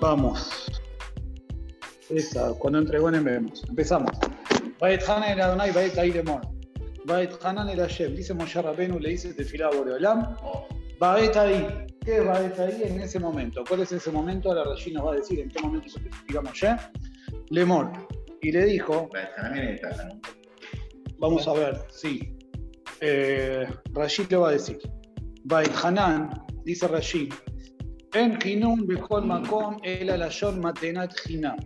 Vamos. Esa, cuando entregó en vemos. Empezamos. Hanan el Adonai, Hanan el Hashem. Dice Moshe Rabenu, le dice Tefilá Boreolam. Baet ahí. ¿Qué es Baet ahí en ese momento? ¿Cuál es ese momento? Ahora Rashi nos va a decir en qué momento se testifica Moshe. Lemor. Y le dijo. Vamos a ver, sí. Eh, Rashi le va a decir. Baet Hanan, dice Rashi. Hinun Bechol Makom El Alayon Matenat Hinam.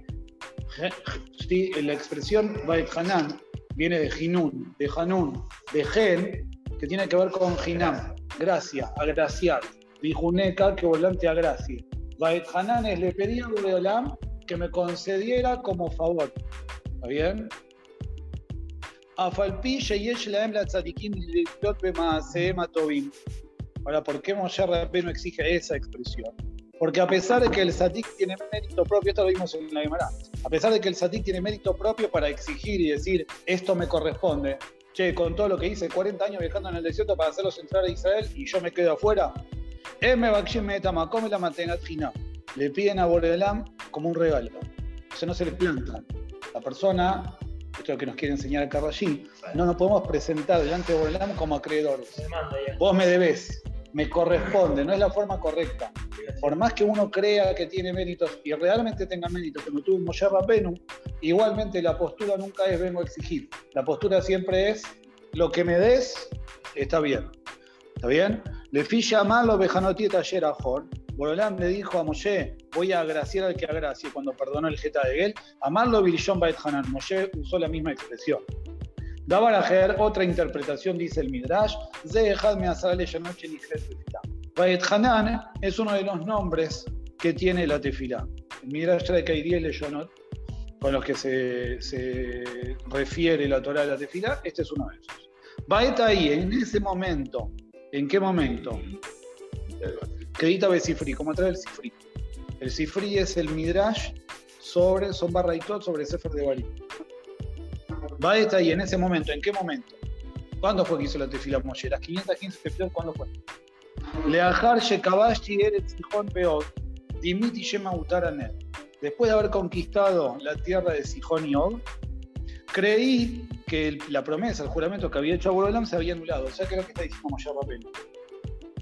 Sí, la expresión Baet Hanan viene de Hinun, de Hanun, de Gen, que tiene que ver con Hinam, gracia, agraciar. Dijuneca, que volante a gracia. Baet Hanan es le pedí a Boreolam que me concediera como favor. ¿Está bien? Afalpi Sheyesh Laem la Tzadikim Litot Bemaaseem Atovim. Ahora, ¿por qué Moshe no exige esa expresión? Porque a pesar de que el Satik tiene mérito propio, esto lo vimos en la Gemara, a pesar de que el Satik tiene mérito propio para exigir y decir, esto me corresponde, che, con todo lo que hice, 40 años viajando en el desierto para hacerlos entrar a Israel y yo me quedo afuera, le piden a Borelam como un regalo. O sea, no se le planta. La persona, esto es lo que nos quiere enseñar el Carrallí, no nos podemos presentar delante de Borelam como acreedores. Vos me debés, me corresponde, no es la forma correcta. Por más que uno crea que tiene méritos y realmente tenga méritos, como tuvo Moshe Rabenu, igualmente la postura nunca es vengo a exigir. La postura siempre es lo que me des está bien. ¿Está bien? Le filla malo vejanotieta ayer a Jor. Borolam le dijo a Moshe, voy a agraciar al que agracie cuando perdonó el Geta de Gel. Amarlo Bilishon Baet Hanan. Moshe usó la misma expresión. Dabarajer, otra interpretación, dice el Midrash, Baet Hanan es uno de los nombres que tiene la tefilá. El Midrash trae Kairiel Leyonot, con los que se, se, refiere la Torah de la tefilá, este es uno de esos. Baet ahí, en ese momento, ¿en qué momento? Credita Besifri, como trae el Sifri. El Sifri es el Midrash sobre, son barraitot sobre Sefer de Barim. Va estar ahí en ese momento. ¿En qué momento? ¿Cuándo fue que hizo la tefila Moshe? ¿Las 515 tefilot cuándo fue? Leajar Shekabashi Eretz Sijón Peot, Dimiti Shema Utaranet. Después de haber conquistado la tierra de Sijón y Og, creí que la promesa, el juramento que había hecho Abuelam se había anulado. O sea que lo que está diciendo Moshe Rapenu.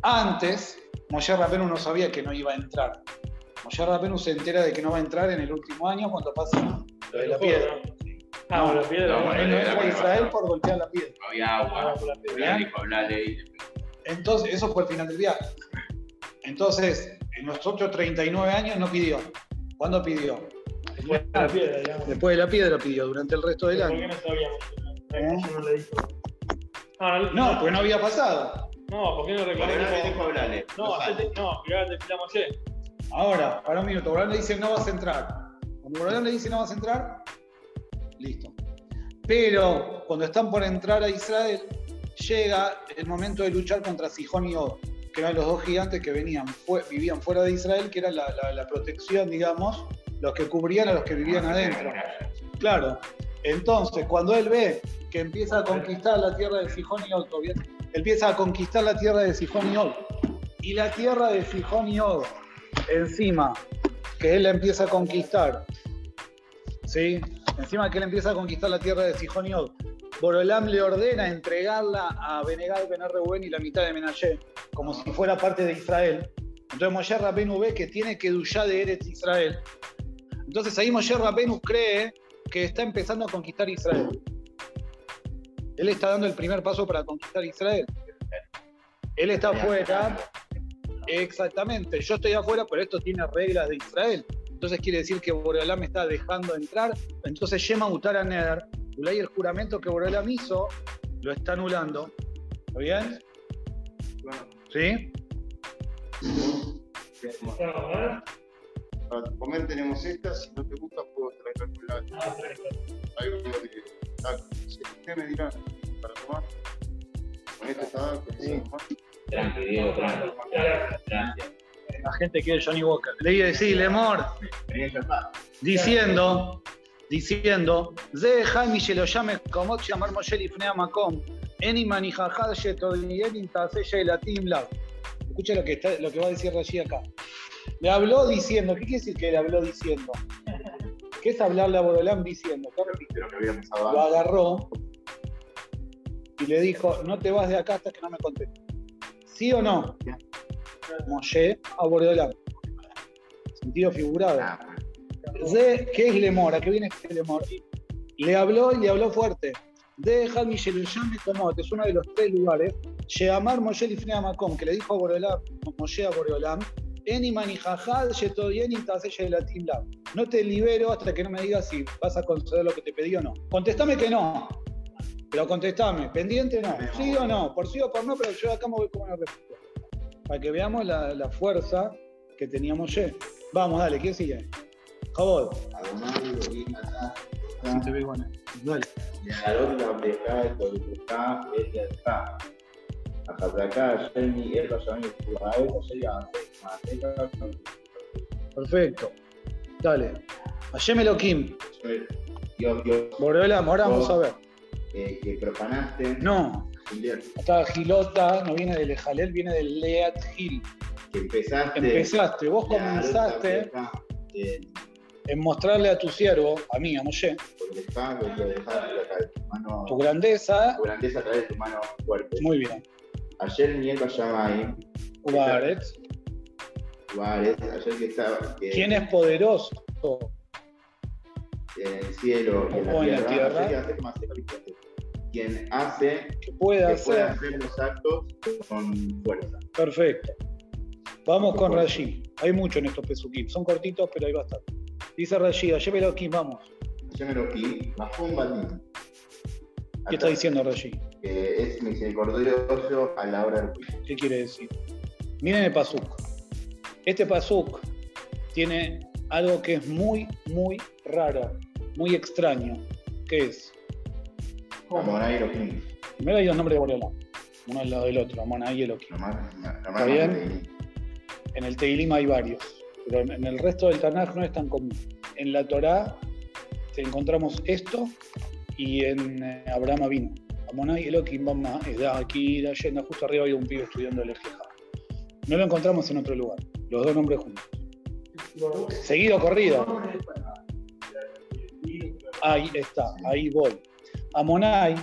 Antes, Moshe Rapenu no sabía que no iba a entrar. Moshe Rapenu se entera de que no va a entrar en el último año cuando pasa lo de la piedra. Ah, no, la piedra. No, él no entra Israel por golpear la piedra. No había agua. Ah, dijo hablarle Entonces, eso fue el final del viaje. Entonces, en los otros 39 años no pidió. ¿Cuándo pidió? Después de la piedra, digamos. Después de la piedra pidió, durante el resto del ¿Por año. qué no sabíamos? ¿Eh? No le dijo. No, no, No, porque no había pasado. No, ¿por qué no Porque reclamó? hablarle. No, No no, mirá, te filamos ayer. Ahora, para un minuto, Borán le dice no vas a entrar. Cuando Borán le dice no vas a entrar, listo. Pero cuando están por entrar a Israel, llega el momento de luchar contra Sijón y Og, que eran los dos gigantes que venían, fue- vivían fuera de Israel, que era la, la- la protección, digamos, los que cubrían a los que vivían adentro. Claro. Entonces, cuando él ve que empieza a conquistar la tierra de Sijón y Og, empieza a conquistar la tierra de Sijón y Og, y la tierra de Sijón y Og, encima, que él la empieza a conquistar, ¿sí? Encima que él empieza a conquistar la tierra de Sijón y Og, Borolam le ordena entregarla a Benegal Ben Reuben y la mitad de Menashe, como si fuera parte de Israel. Entonces Moshe Rabenu ve que tiene que duyar de Eretz Israel. Entonces ahí Moshe Rabenu cree que está empezando a conquistar Israel. Él está dando el primer paso para conquistar Israel. Él está afuera. Exactamente. Yo estoy afuera, pero esto tiene reglas de Israel. Entonces quiere decir que Boreolam me está dejando entrar. Entonces Shema Utara Neder, Ulay el juramento que Boreolam hizo, lo está anulando. ¿Está bien? ¿Sí? Para comer tenemos esta, si no te gusta puedo traer la sí, ¿Qué me dirán para tomar? Con este está con Diego, gracias. La gente quiere Johnny Walker. Le iba a decir, Lemor, diciendo, diciendo, Ze Jaime se lo llame como llamar Moshe Lifnea Makom, Eni manijajad tase shelatim lav. Escucha lo que, está, lo que va a decir Rashi acá. Le habló diciendo, ¿qué quiere decir que le habló diciendo? ¿Qué es hablarle a Borolam diciendo? ¿Qué De lo que había pasado lo agarró y le dijo, no te vas de acá hasta que no me contestes. ¿Sí o no? Moshe a Bordeolán. Sentido figurado. Ah, De, ¿Qué es Lemor? ¿A qué viene este Lemor? Le habló y le habló fuerte. De Yerushalmi Komot, es uno de los tres lugares. Sheamar Moshe Lifnei Makom, que le dijo a Boreolam, Moshe a Boreolam. No te libero hasta que no me digas si vas a conceder lo que te pedí o no. Contestame que no. Pero contestame, pendiente no. Sí o no, por sí o por no, pero yo acá me voy con una respuesta Para que veamos la, la fuerza que tenía Moshe. Vamos, dale, ¿quién sigue? Jabot. Adonai, Elohim, Atah, Sí, te veo con él. Dale. להעלות לעבדך את תולדותך ואת ידך. החזקה אשר נהיה בשמים ובארץ אשר יעשה מעשיך Perfecto. Dale. Hashem Elohim. Dios, Dios, Boreolam, ahora vamos a ver. eh, que profanaste No, Mundial. Acá Gilota no viene del Jalel, viene del Leat Hill. Que empezaste. Empezaste, vos comenzaste en mostrarle a tu siervo, a mí, a Moshe, tu, tu grandeza. Tu grandeza a través de tu mano fuerte. Muy bien. Ayer mi Shammai. Ubaret. Ubaret, ayer que estaba. Que, ¿Quién es poderoso? En el cielo y en la, en tierra, la tierra quien hace Que pueda que pueda hacer. los actos con fuerza. Perfecto. Vamos con Rashi. Hay mucho en estos pesukim. Son cortitos, pero hay bastante. Dice Rashi, Hashem Elohim, vamos. Ayer me lo aquí, bajó un bandín. ¿Qué está diciendo Rashi? Que es misericordioso a la hora del juicio. ¿Qué quiere decir? Miren el pasuk. Este pasuk tiene algo que es muy, muy raro, muy extraño. ¿Qué es? Amonai lo que Primero hay los nombres de Boreolam, uno al lado del otro, Amona y Elohim. nomás, nomás ¿Está bien? En el Teilim hay varios, pero en- en el resto del Tanaj no es tan común. En la Torá encontramos esto y en eh, Abraham vino. Amonai Elohim Bama es de aquí, de allá, justo arriba hay un pibe estudiando el Ejeja. No lo encontramos en otro lugar, los dos nombres juntos. Seguido, corrido. Ahí está, ahí voy. Amonai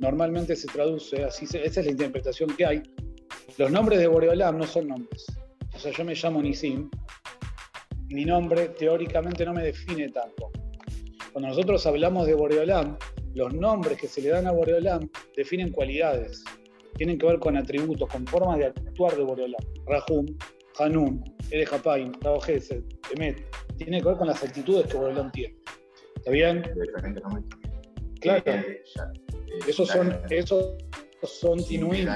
normalmente se traduce, así se- esa es la interpretación que hay. Los nombres de Boreolam no son nombres. O sea, yo me llamo Nisim. Mi nombre teóricamente no me define tanto. Cuando nosotros hablamos de Boreolam, los nombres que se le dan a Boreolam definen cualidades. Tienen que ver con atributos, con formas de actuar de Boreolam. Rahum, Hanun, Ere Hapaim, Rao Gesed, Emet. Tiene que ver con las actitudes que Boreolam tiene. ¿Está bien? Claro. Esos son, esos son Tinuim.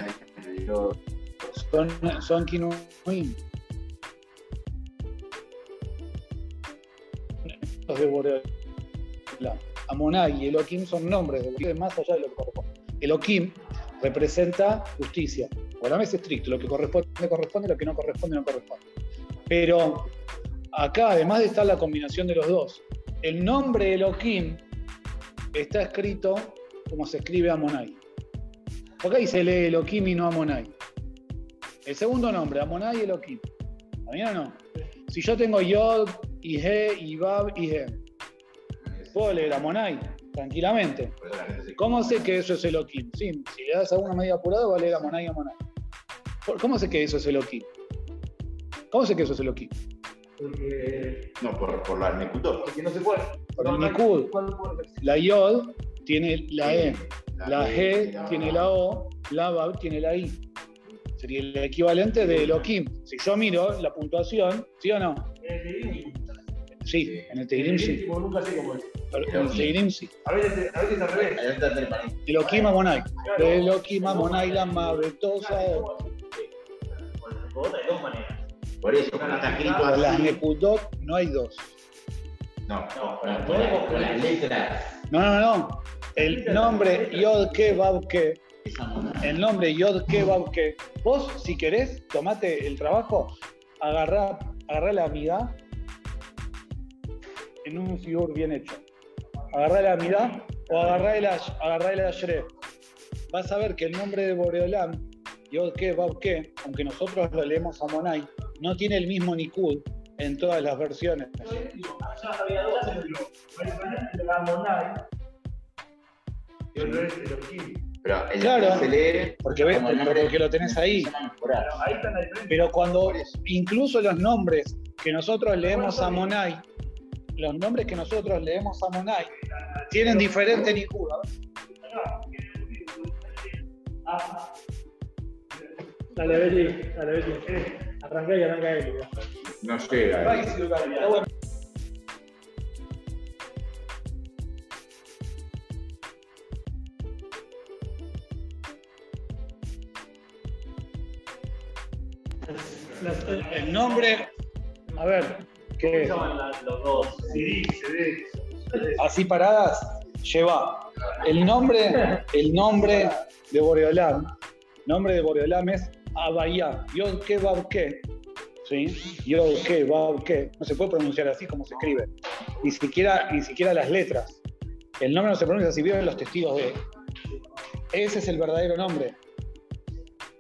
Son, son Kinuim. Los de Boreolam. Amonai y Elohim son nombres de más allá de lo que corresponde. Elohim representa justicia. Boreolam es estricto, lo que corresponde, corresponde, lo que no corresponde, no corresponde. Pero acá, además de estar la combinación de los dos, el nombre Elohim está escrito como se escribe Amonai. ¿Por qué ahí se lee Elohim y no Amonai? El segundo nombre, Amonai y Elohim. ¿Está bien o no? Si yo tengo Yod, y He, y Bab, y He, puedo leer Amonai tranquilamente. ¿Cómo sé que eso es Elohim? Sí, si le das alguna medida apurada, va a leer Amonai y Amonai. ¿Por- ¿Cómo sé que eso es Elohim? ¿Cómo sé que eso es Elohim? Porque, No, por, por la Nekutó. porque no se puede. Por el No, no hay- Nikud. ¿cuál puede ser? La Yod tiene la E, la G tiene la O, la Bab tiene la I. Sería el equivalente de Elohim. Si yo miro la puntuación, ¿sí o no? Sí, en el Teirim sí. En el Teirim sí. A veces, al revés. Elohim Amonai. Elohim Amonai dos maneras. Por eso, está escrito las. Nekudot no hay dos. No, no, con, la- con la- con las letras. No, no, no. El nombre Yod Ke Bab Ke, Esa monada. el nombre Yod Ke Bab Ke, vos si querés, tomate el trabajo, agarrá, agarrá la amida en un figur bien hecho. Agarrá la amida o agarrá el, ash- agarrá el ashre. Vas a ver que el nombre de Boreolam, Yod Ke Bab Ke, aunque nosotros lo leemos a Monai, no tiene el mismo Nikud en todas las versiones. Monai y otro es Elohim. Pero el Claro. se lee Porque ves, el porque lo tenés ahí. está la. Pero cuando incluso los nombres que nosotros leemos a Monai, los nombres que nosotros leemos a Monai, tienen diferente Nikud. A ver. Ah. Dale, Betty, dale, Betty. Arranca y arranca él. No llega. El nombre, a ver, que los dos. Así paradas lleva el nombre, el nombre de Boreolam, nombre de Boreolam es Abayá, Yod Ke Bab Ke, ¿sí? Yod Ke Bab Ke, no se puede pronunciar así como se escribe, ni siquiera, ni siquiera las letras. El nombre no se pronuncia así, vieron los testigos de. Ese es el verdadero nombre.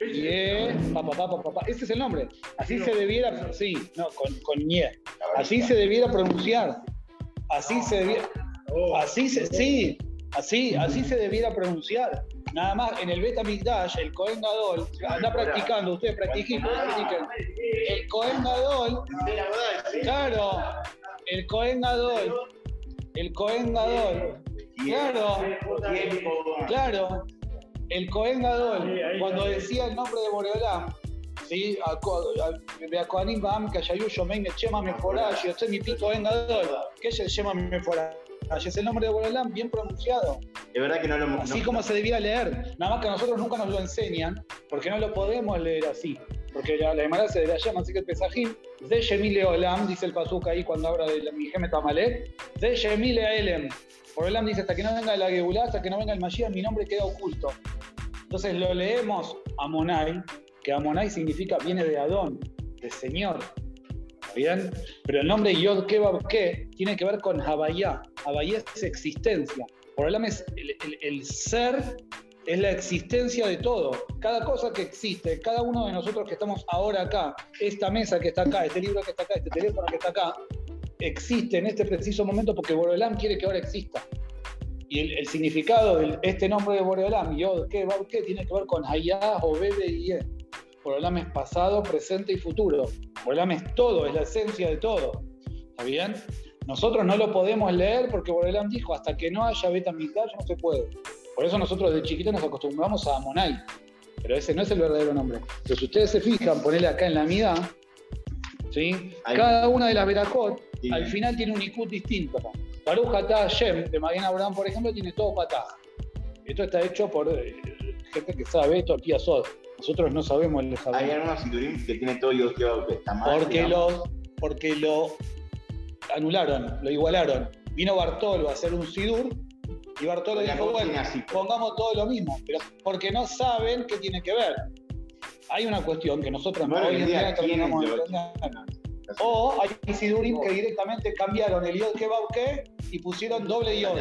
Y es, pa, pa, pa, pa, pa, pa. ese es el nombre. Así se debiera, sí, no, con, con ñe. Así se debiera pronunciar. Así se debiera. Así se, sí, así, así se debiera pronunciar. Nada más en el Beta Mikdash, el Cohen Gadol, anda practicando, ustedes practiquen, practiquen. El Cohen Gadol, claro, el Cohen Gadol, el Cohen Gadol, claro, claro, el Cohen Gadol, cuando decía el nombre de Boreolam, ¿sí? de Kohanim Ba'am, Kashayu Shomen, Shema Meforash, Yotze Mi Pi Cohen Gadol, ¿qué es el Shema Meforash? Es el nombre de Boreolam bien pronunciado. Es verdad que no lo Así no- como se debiera leer. Nada más que a nosotros nunca nos lo enseñan, porque no lo podemos leer así. Porque la, la se la llama, así que el Pesajim, de Shemile Olam, dice el Pasuk ahí cuando habla de la Mijemet Amalek, de Shemile Elem. Por Olam dice, hasta que no venga la Geulá, hasta que no venga el Mashiach, mi nombre queda oculto. Entonces lo leemos Amonai, que Amonai significa, viene de Adón, de Señor. ¿Está bien? Pero el nombre Yod Kebab Ke tiene que ver con Habayá. Habayá es existencia. Por Olam es el, el- el ser, es la existencia de todo. Cada cosa que existe, cada uno de nosotros que estamos ahora acá, esta mesa que está acá, este libro que está acá, este teléfono que está acá, existe en este preciso momento porque Boreolam quiere que ahora exista. Y el, el significado de este nombre de Boreolam, Yod, ¿qué, qué? Tiene que ver con Hayah, Obede y Ye. Boreolam es pasado, presente y futuro. Boreolam es todo, es la esencia de todo. ¿Está bien? Nosotros no lo podemos leer porque Boreolam dijo, hasta que no haya Beta Mikdash no se puede. Por eso nosotros de chiquitos nos acostumbramos a Amonai. Pero ese no es el verdadero nombre. Pero si ustedes se fijan, ponele acá en la mitad, ¿sí? Ahí. cada una de las Berajot Sí. al final tiene un Ikut distinto. Baruch Hashem, de Mariana Abraham, por ejemplo, tiene todo patá. Esto está hecho por eh, gente que sabe esto, aquí a Sod. Nosotros no sabemos el Javier. Hay algunos siturim que tiene todo yo que está mal. Porque digamos. lo, porque lo anularon, lo igualaron. Vino Bartolo a hacer un Sidur y Bartolo dijo, bueno, así. pongamos todo lo mismo, pero porque no saben qué tiene que ver. Hay una cuestión que nosotros Bueno, hoy en día, no ¿quién terminamos de entender. O hay Sidurim que directamente cambiaron el Yod que que y pusieron doble Yod.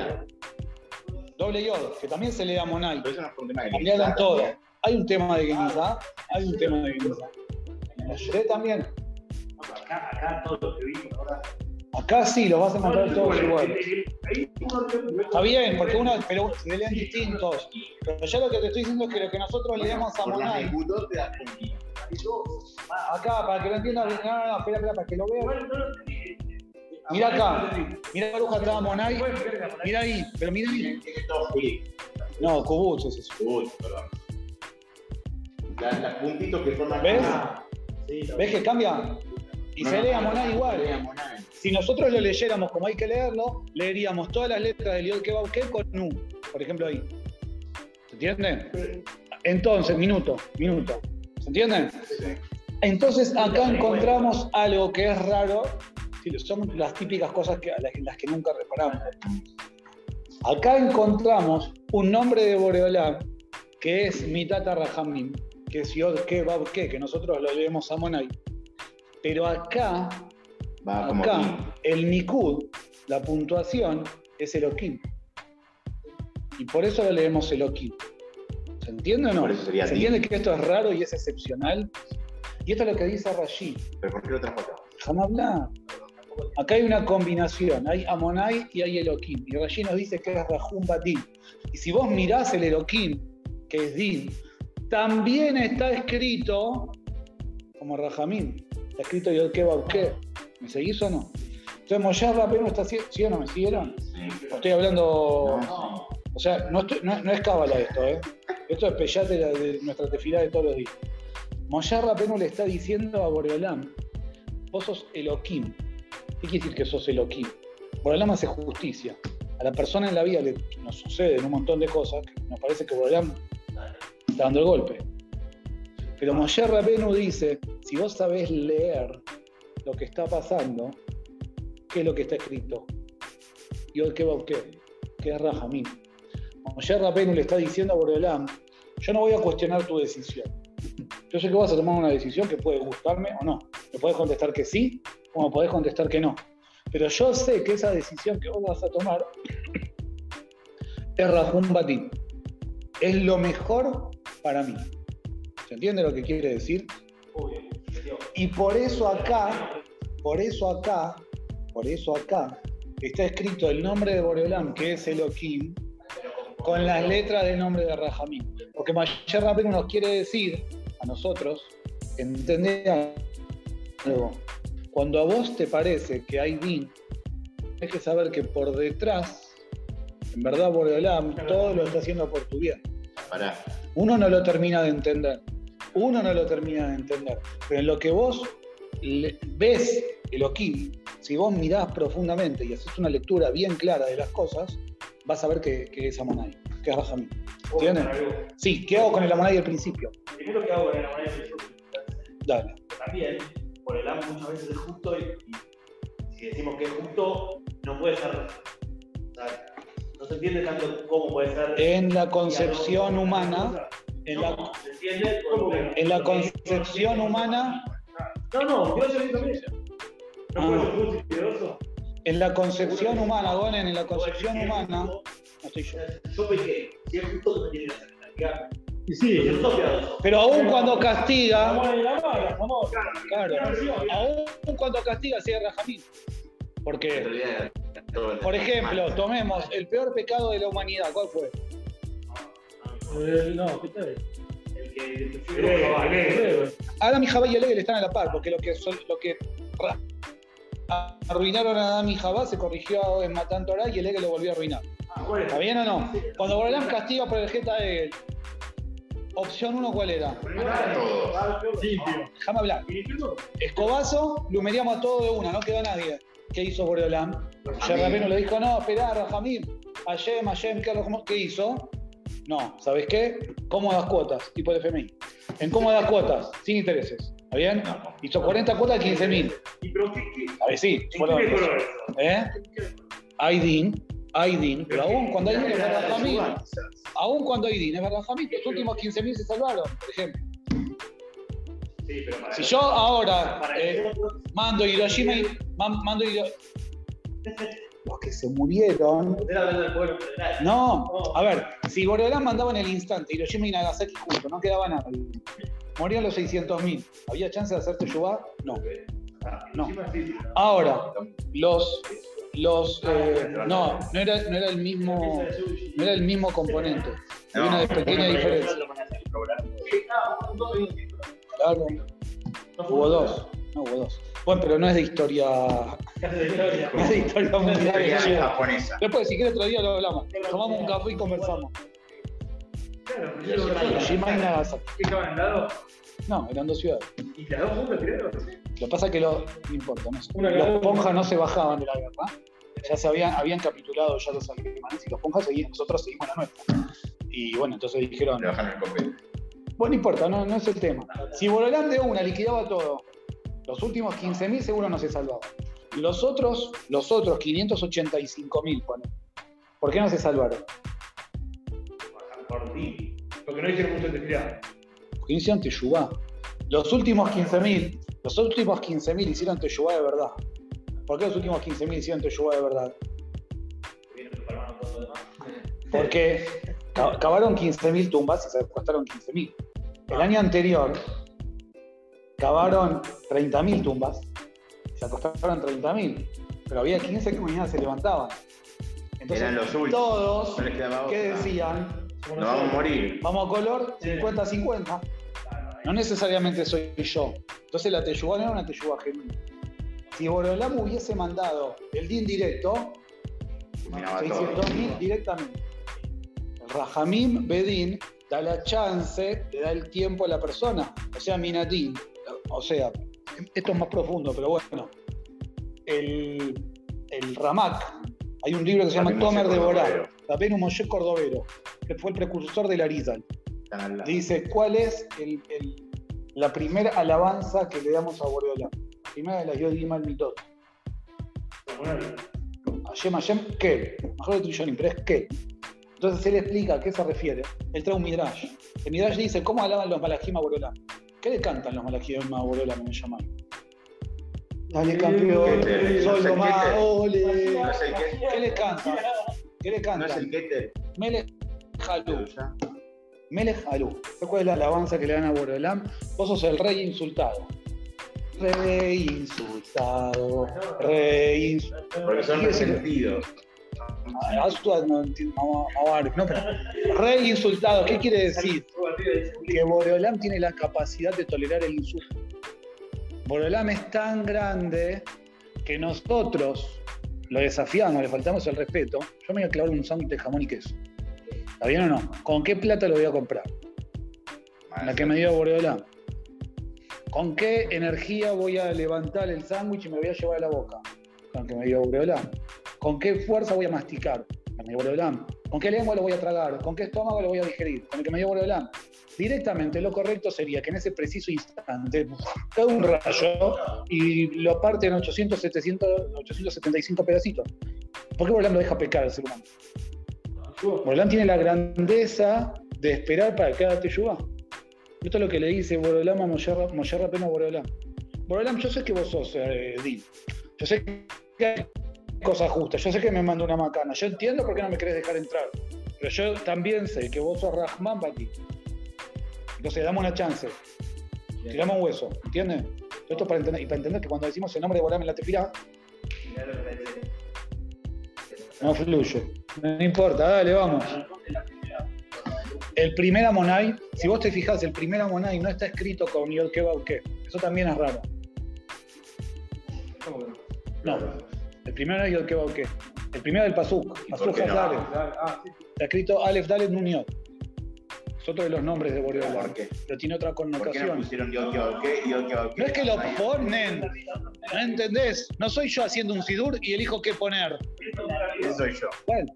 Doble Yod, que también se le da Monai. Pero eso no es un tema de Cambiaron todo. Hay un tema de Geniza, hay un tema de Geniza. En la también. Acá, acá todo lo que vimos ahora. Acá sí, los vas a encontrar todos iguales. Uno Está bien, porque uno, pero se leen distintos. Pero yo lo que te estoy diciendo es que lo que nosotros a Gudot te das cuenta. acá, para que lo entiendan, no, no, no, espera, espera, para que lo vean. Igual entendí. Mira acá, mira Baruja atrás Monai, mira ahí, pero mira ahí. No, Kubutz es eso. Uy, perdón. Las, las puntitos que forman. ¿Ves? Ah, ¿Ves que cambia? Y se lee a no, igual. Si nosotros lo leyéramos como hay que leerlo, leeríamos todas las letras del Yod Kebab Ke con U, por ejemplo ahí. ¿Se entiende? Entonces, minuto, minuto. ¿Se entiende? Entonces acá encontramos algo que es raro, son las típicas cosas que, las, que nunca reparamos. Acá encontramos un nombre de Boreolam que es Mitata Rahamim, que es Yod Kebab Ke, que nosotros lo leemos a Monai. Pero acá, Va como acá, el Nikud, la puntuación, es Elohim. Y por eso lo leemos Elohim. ¿Se entiende o no? Por eso sería ¿Se entiende que esto es raro y es excepcional? Y esto es lo que dice Rashi. ¿Pero por qué lo trajo acá? Déjame hablar. Acá hay una combinación, hay Amonai y hay Elohim. Y Rashi nos dice que es Rahum Batim. Y si vos mirás el Elohim, que es Din, también está escrito como Rahamim. Está escrito Yod Bauke. ¿Me seguís o no? Entonces Moshe Rabbeinu está así, ¿sí o no? ¿Me siguieron? O estoy hablando. No, O sea, no, estoy- no- no es cábala esto, ¿eh? Esto es pellate de, nuestra tefilá de todos los días. Moshe Rabbeinu le está diciendo a Boreolam, vos sos Elohim. ¿Qué quiere decir que sos Elohim? Boreolam hace justicia. A la persona en la vida le, nos suceden un montón de cosas que nos parece que Boreolam está dando el golpe. Pero Moshe Rabbeinu dice, si vos sabés leer lo que está pasando, ¿qué es lo que está escrito? Yod qué? que es Rahamim. Moshe Rabbeinu le está diciendo a Boreolam, yo no voy a cuestionar tu decisión. Yo sé que vas a tomar una decisión que puede gustarme o no. Me podés contestar que sí, como podés contestar que no. Pero yo sé que esa decisión que vos vas a tomar es Rahum Batim. Es lo mejor para mí. ¿Se entiende lo que quiere decir? Y por eso acá, por eso acá, por eso acá, está escrito el nombre de Boreolam, que es Elohim, con las letras del nombre de Rahamim. Porque Mayer Rabbeinu nos quiere decir a nosotros, entender algo. Cuando a vos te parece que hay din, hay que saber que por detrás, en verdad Boreolam todo lo está haciendo por tu bien. Uno no lo termina de entender. Uno no lo termina de entender. Pero en lo que vos ves Elohim, si vos mirás profundamente y haces una lectura bien clara de las cosas, vas a ver que, que es Amonai, que es Rahamim. ¿puedo ¿Entienden? contar algo? Sí, ¿qué hago con el Amonai del principio? Primero que hago con la manera de Dale. también, por el amo muchas veces es justo y, y si decimos que es justo, no puede ser. o sea, no se entiende tanto cómo puede ser. En la concepción humana, en la, en concepción humana, No, no, Dios es también. No Ah. puede ser justo en la concepción humana, Gonen, en la concepción humana, no estoy yo. Yo pequé, si es justo, no tiene que hacer sí, Yo soy. Pero aún cuando castiga, claro, aún cuando castiga sigue Rahamim. Porque, por ejemplo, tomemos el peor pecado de la humanidad, ¿cuál fue? Eh, no, ¿qué tal? El que Adam y Jabá y Elegel están a la par, porque lo que, son- lo que arruinaron a Adam y Jabá se corrigió en Matan Torah y Elegel lo volvió a arruinar. ¿Está bien o no? Cuando Borolam castiga por el Geta de opción 1, ¿cuál era? Limpio. Déjame hablar. Escobazo, lumeriamos a todo de una, no quedó nadie. ¿Qué hizo Boreolam? Yerrabeno le dijo, no, esperá, Rajamim, Ayem, Ayem, ¿qué, ¿qué hizo? No, ¿sabes qué? Cómodas cuotas, tipo de FMI. En cómodas cuotas, sin intereses. ¿Está bien? Hizo 40 cuotas de 15 mil. ¿Y pero qué, qué, A ver, sí. ¿En fue qué lo- mejoró eso? ¿Eh? Hay DIN, hay DIN, pero aún cuando hay DIN es Rajamim. Aún cuando hay DIN es Rajamim. Los últimos 15 mil se salvaron, por ejemplo. Sí, pero para Si yo ahora eh, mando Hiroshima y man- mando Hiro- Los que se murieron. No, a ver, si Boreolán mandaba en el instante Hiroshima y Nagasaki juntos, no quedaba nada. Morían los 600.000. ¿Había chance de hacerte Yubá? No. Ah, No. Ahora, los. los eh, no, no era, no era el mismo. No era el mismo componente. Había una pequeña diferencia. Claro. Hubo dos. No hubo dos. Bueno, pero no es de historia. No es de historia mundial. Historia che. japonesa. Después, si quieres otro día lo hablamos. Tomamos un café y conversamos. Hiroshima y Nagasaki. ¿Qué estaban al lado? No, eran dos ciudades. ¿Y las dos juntas tiraron? Lo que pasa es que lo, no importa, no sé. Los ponjas no se bajaban de la guerra. Ya se habían, habían capitulado ya los alemanes y los ponjas seguían, nosotros seguimos la nuestra. Y bueno, entonces dijeron, Le bajan el copete. bueno, no importa, no, no es el tema. Si Borolán de una liquidaba todo, los últimos 15.000 seguro no se salvaban. Los otros, los otros 585.000, pone. ¿Por qué no se salvaron? Por ti. Porque no hicieron mucho tefilá. Porque hicieron Teyubá. Los últimos 15.000, los últimos 15.000 hicieron Teyubá de verdad. ¿Por qué los últimos 15.000 hicieron Teyubá de verdad? Porque ca- cavaron 15.000 tumbas y se costaron 15.000. El año anterior cavaron 30.000 tumbas y le costaron 30 mil, pero había 15 que mañana se levantaban. Entonces, Eran los últimos. todos, No ¿qué decían? Nos vamos a morir. Vamos a color, 50-50. No necesariamente soy yo. Entonces la teyuga no era una teyuga genuina. Si Borolam hubiese mandado el DIN directo, Terminaba 600 todo. mil directamente. El Rajamim Bedin da la chance, le da el tiempo a la persona. O sea, Minatín. O sea, esto es más profundo, pero bueno. El, el Ramak, hay un libro que se llama Tomer de Borá. Rabenu Moshe Cordovero, que fue el precursor del Arizal. Dice, ¿cuál es el- el- la primera alabanza que le damos a Boreolam? La primera de las Yod al Mitot. Hashem, Hashem, ¿qué? Mejor de Trillonim, pero es qué. Entonces él explica a qué se refiere. Él trae un Midrash. El Midrash dice, ¿cómo alaban los malajim a Boreolam? ¿Qué le cantan los a Boreolam en el Shammai? Dale campeón, soy lo más, ole. No es el que- ¿Qué le cantan? ¿Qué le ¿No es el cantan? Keter? Melech Halú. Melech Halú. ¿Sabes cuál es la alabanza que le dan a Boreolam? Vos sos el rey insultado. Rey insultado. Rey insultado. Porque son resentidos. No pero rey insultado, ¿qué quiere decir? Que Boreolam tiene la capacidad de tolerar el insulto. Boreolam es tan grande que nosotros lo desafiamos, le faltamos el respeto. Yo me voy a clavar un sándwich de jamón y queso. ¿Está bien o no? ¿Con qué plata lo voy a comprar? La que me dio Boreolam. ¿Con qué energía voy a levantar el sándwich y me voy a llevar a la boca? Con la que me dio Boreolam. ¿Con qué fuerza voy a masticar? Con dio Boreolam. ¿Con qué lengua lo voy a tragar? ¿Con qué estómago lo voy a digerir? Con el que me dio Boreolam. Directamente lo correcto sería que en ese preciso instante cae un rayo y lo parte en 800, 700, 875 pedacitos. ¿Por qué Boreolam lo deja pecar al ser humano? Boreolam tiene la grandeza de esperar para que haga teyubá. Esto es lo que le dice Borolam a Moshe Moshe Rabbeinu a Borolam. Borolam, yo sé que vos sos eh. Yo sé que hay cosas justas. Yo sé que me manda una macana. Yo entiendo por qué no me querés dejar entrar. Pero yo también sé que vos sos Rahman Bati. Entonces, dame una chance. Tiramos un hueso. ¿Entiendes? Esto para entender, y para entender que cuando decimos el nombre de Borolam en la tefilá, no fluye. No importa, dale, vamos. El primer Amonai, si vos te fijas, el primer Amonai no está escrito con Yod Kebauke. Eso también es raro. No, el primero es Yod Kebauke. El primero del Pasuk. ¿Y por Pasuk qué es no? Dalet. Está escrito Aleph Dalet Nuniot. Es otro de los nombres de Boreolam. ¿Por qué? Pero tiene otra ¿Por qué no connotación. pusieron y No es que lo ponen. ¿No entendés? No soy yo haciendo un sidur y elijo qué poner. Ese soy yo. Bueno,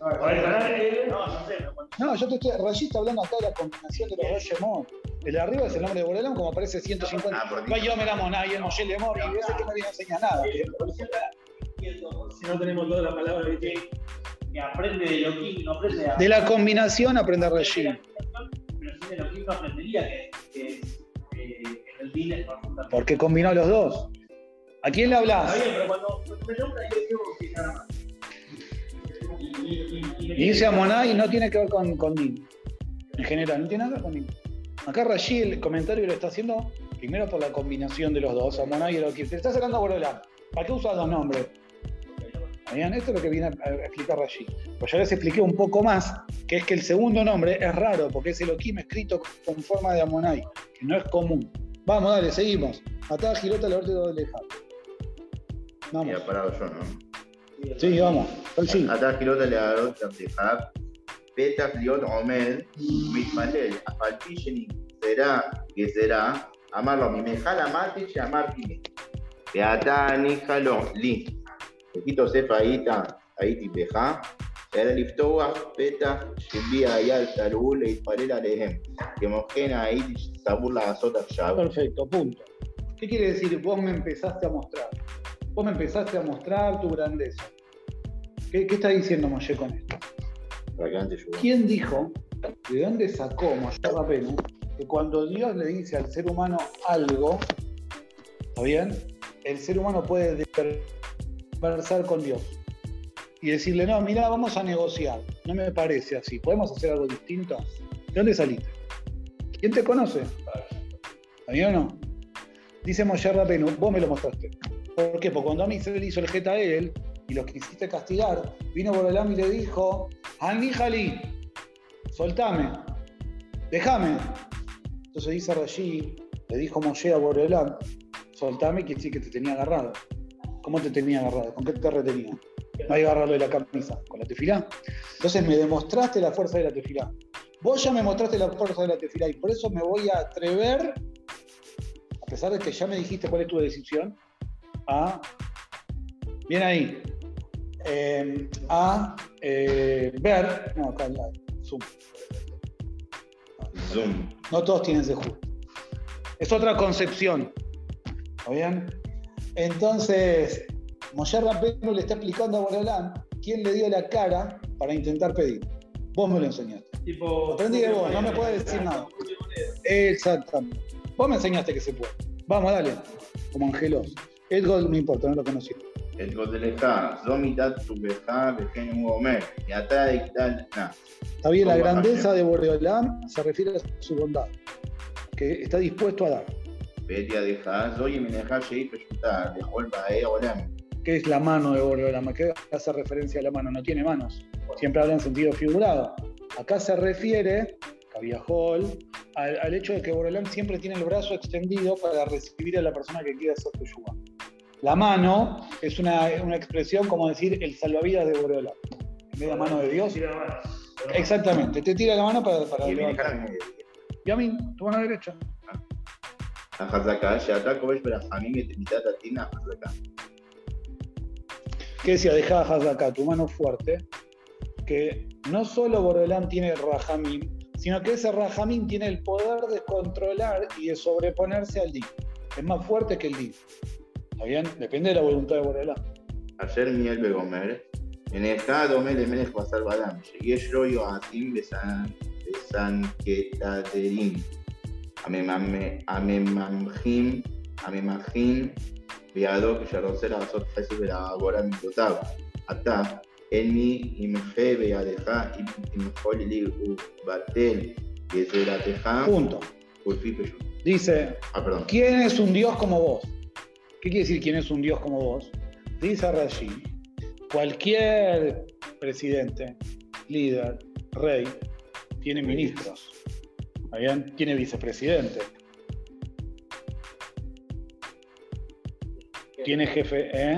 No, no sé. no yo te estoy. Rayí está hablando acá de la combinación de los dos Shemot. El de arriba es el nombre de Boreolam, como aparece 150. Ah, por No, yo me la Moná y el Moshe Lemor, y ese que no viene a enseñar nada. Si no tenemos toda la palabra, ¿viste? Que aprende de Elohim, no aprende a. De la combinación aprende Rayí. Pero sin Elohim no aprendería que, que, que en el DIN es conjunta. Porque combinó los dos. ¿A quién le hablas? Está bien, pero cuando me nombra yo digo que nada más. Y, dice Amoná y no tiene que ver con, con Din. En general, no tiene nada que ver con Din. Acá Rashi el comentario lo está haciendo primero por la combinación de los dos, Amonai y Elohim. Se está sacando a Borolán. ¿Para qué usas dos nombres? Esto es lo que viene a explicar Rashi. Pues ya les expliqué un poco más, que es que el segundo nombre es raro, porque es el Elohim escrito con forma de Amonai, que no es común. Vamos, dale, seguimos. Atá, Girota, la orte de Leja. Vamos. Y parado yo, ¿no? Sí, vamos. Sí. Atá, Girota, la orte de Omer, Mitmanel, Afalpisheni, será que será, amarlo mi mejala mate, llamartime. Beatani, jalo, li. Ejito sefa, ahí ahí te tipeja. Era liftoa, peta, shibia, ayal, talul, y parela, lehem. Que mojena, ahí, sabur, la azota, ya. Perfecto, punto. ¿Qué quiere decir? Vos me empezaste a mostrar. Vos me empezaste a mostrar tu grandeza. ¿Qué, qué está diciendo Moshe con esto? ¿Quién dijo, de dónde sacó Moshe Rabenu, que cuando Dios le dice al ser humano algo, ¿está bien? El ser humano puede conversar con Dios y decirle, no, mira, vamos a negociar. No me parece así. ¿Podemos hacer algo distinto? ¿De dónde saliste? ¿Quién te conoce? ¿Está bien o no? Dice Moshe Rabenu, vos me lo mostraste. ¿Por qué? Porque cuando a mí se le hizo el jeta a él y lo quisiste castigar, vino Borolam y le dijo, Ani Jalí, soltame, déjame. Entonces dice Rashi, le dijo Moshe a Borolam, soltame, que sí que te tenía agarrado. ¿Cómo te tenía agarrado? ¿Con qué te retenía? No hay agarrarlo de la camisa, con la tefilá. Entonces me demostraste la fuerza de la tefilá. Vos ya me mostraste la fuerza de la tefilá y por eso me voy a atrever, a pesar de que ya me dijiste cuál es tu decisión, a. Bien ahí. Eh, a eh, ver. No, acá la Zoom. Zoom. No todos tienen Zehut. Es otra concepción. ¿Está bien? Entonces, Moshe Rampenu le está explicando a Borolán quién le dio la cara para intentar pedir. Vos me lo enseñaste. Tipo. Aprendí de vos, no me puedes decir nada. Exactamente. Vos me enseñaste que se puede. Vamos, dale. Como Angelos. Edgol no importa, no lo conocí. את Leja, Zomitat Subeja, y Atay Tal Está bien. la grandeza de Bordeolán se refiere a su bondad, que está dispuesto a dar. ¿Qué es la mano de Bordeolán? ¿A qué hace referencia a la mano? No tiene manos. Siempre habla en sentido figurado. Acá se refiere, Cabiajol, al, al hecho de que Bordeolán siempre tiene el brazo extendido para recibir a la persona que quiere hacer su yuga. La mano es una, expresión como decir el salvavidas de Boreola. En vez de la mano de Dios. Tira la mano, Exactamente, te tira la mano para. para y viene y a mí, tu mano derecha. ¿Qué decía? Dejá Hazaka, tu mano fuerte, que no solo Bordelán tiene Rajamín, sino que ese Rajamín tiene el poder de controlar y de sobreponerse al Din. Es más fuerte que el Din. ¿Está bien? Depende de la voluntad de Borelá. Ayer mi albe comer. En estado me le menes pasar badam. Llegué yo yo a Tim de San de San Ketaterim. Amemamjim, amemamjim, viado que ya rosera a sot Jesús de la gora mi totaba. Atá, en mi imje beadeja imjol li batel, que es de la teja. Punto. Dice, ah, ¿quién es un Dios como vos? ¿Qué quiere decir quién es un Dios como vos? Dice Rashi, cualquier presidente, líder, rey, tiene ministros. ¿Está bien? Tiene vicepresidente. Tiene jefe, ¿eh?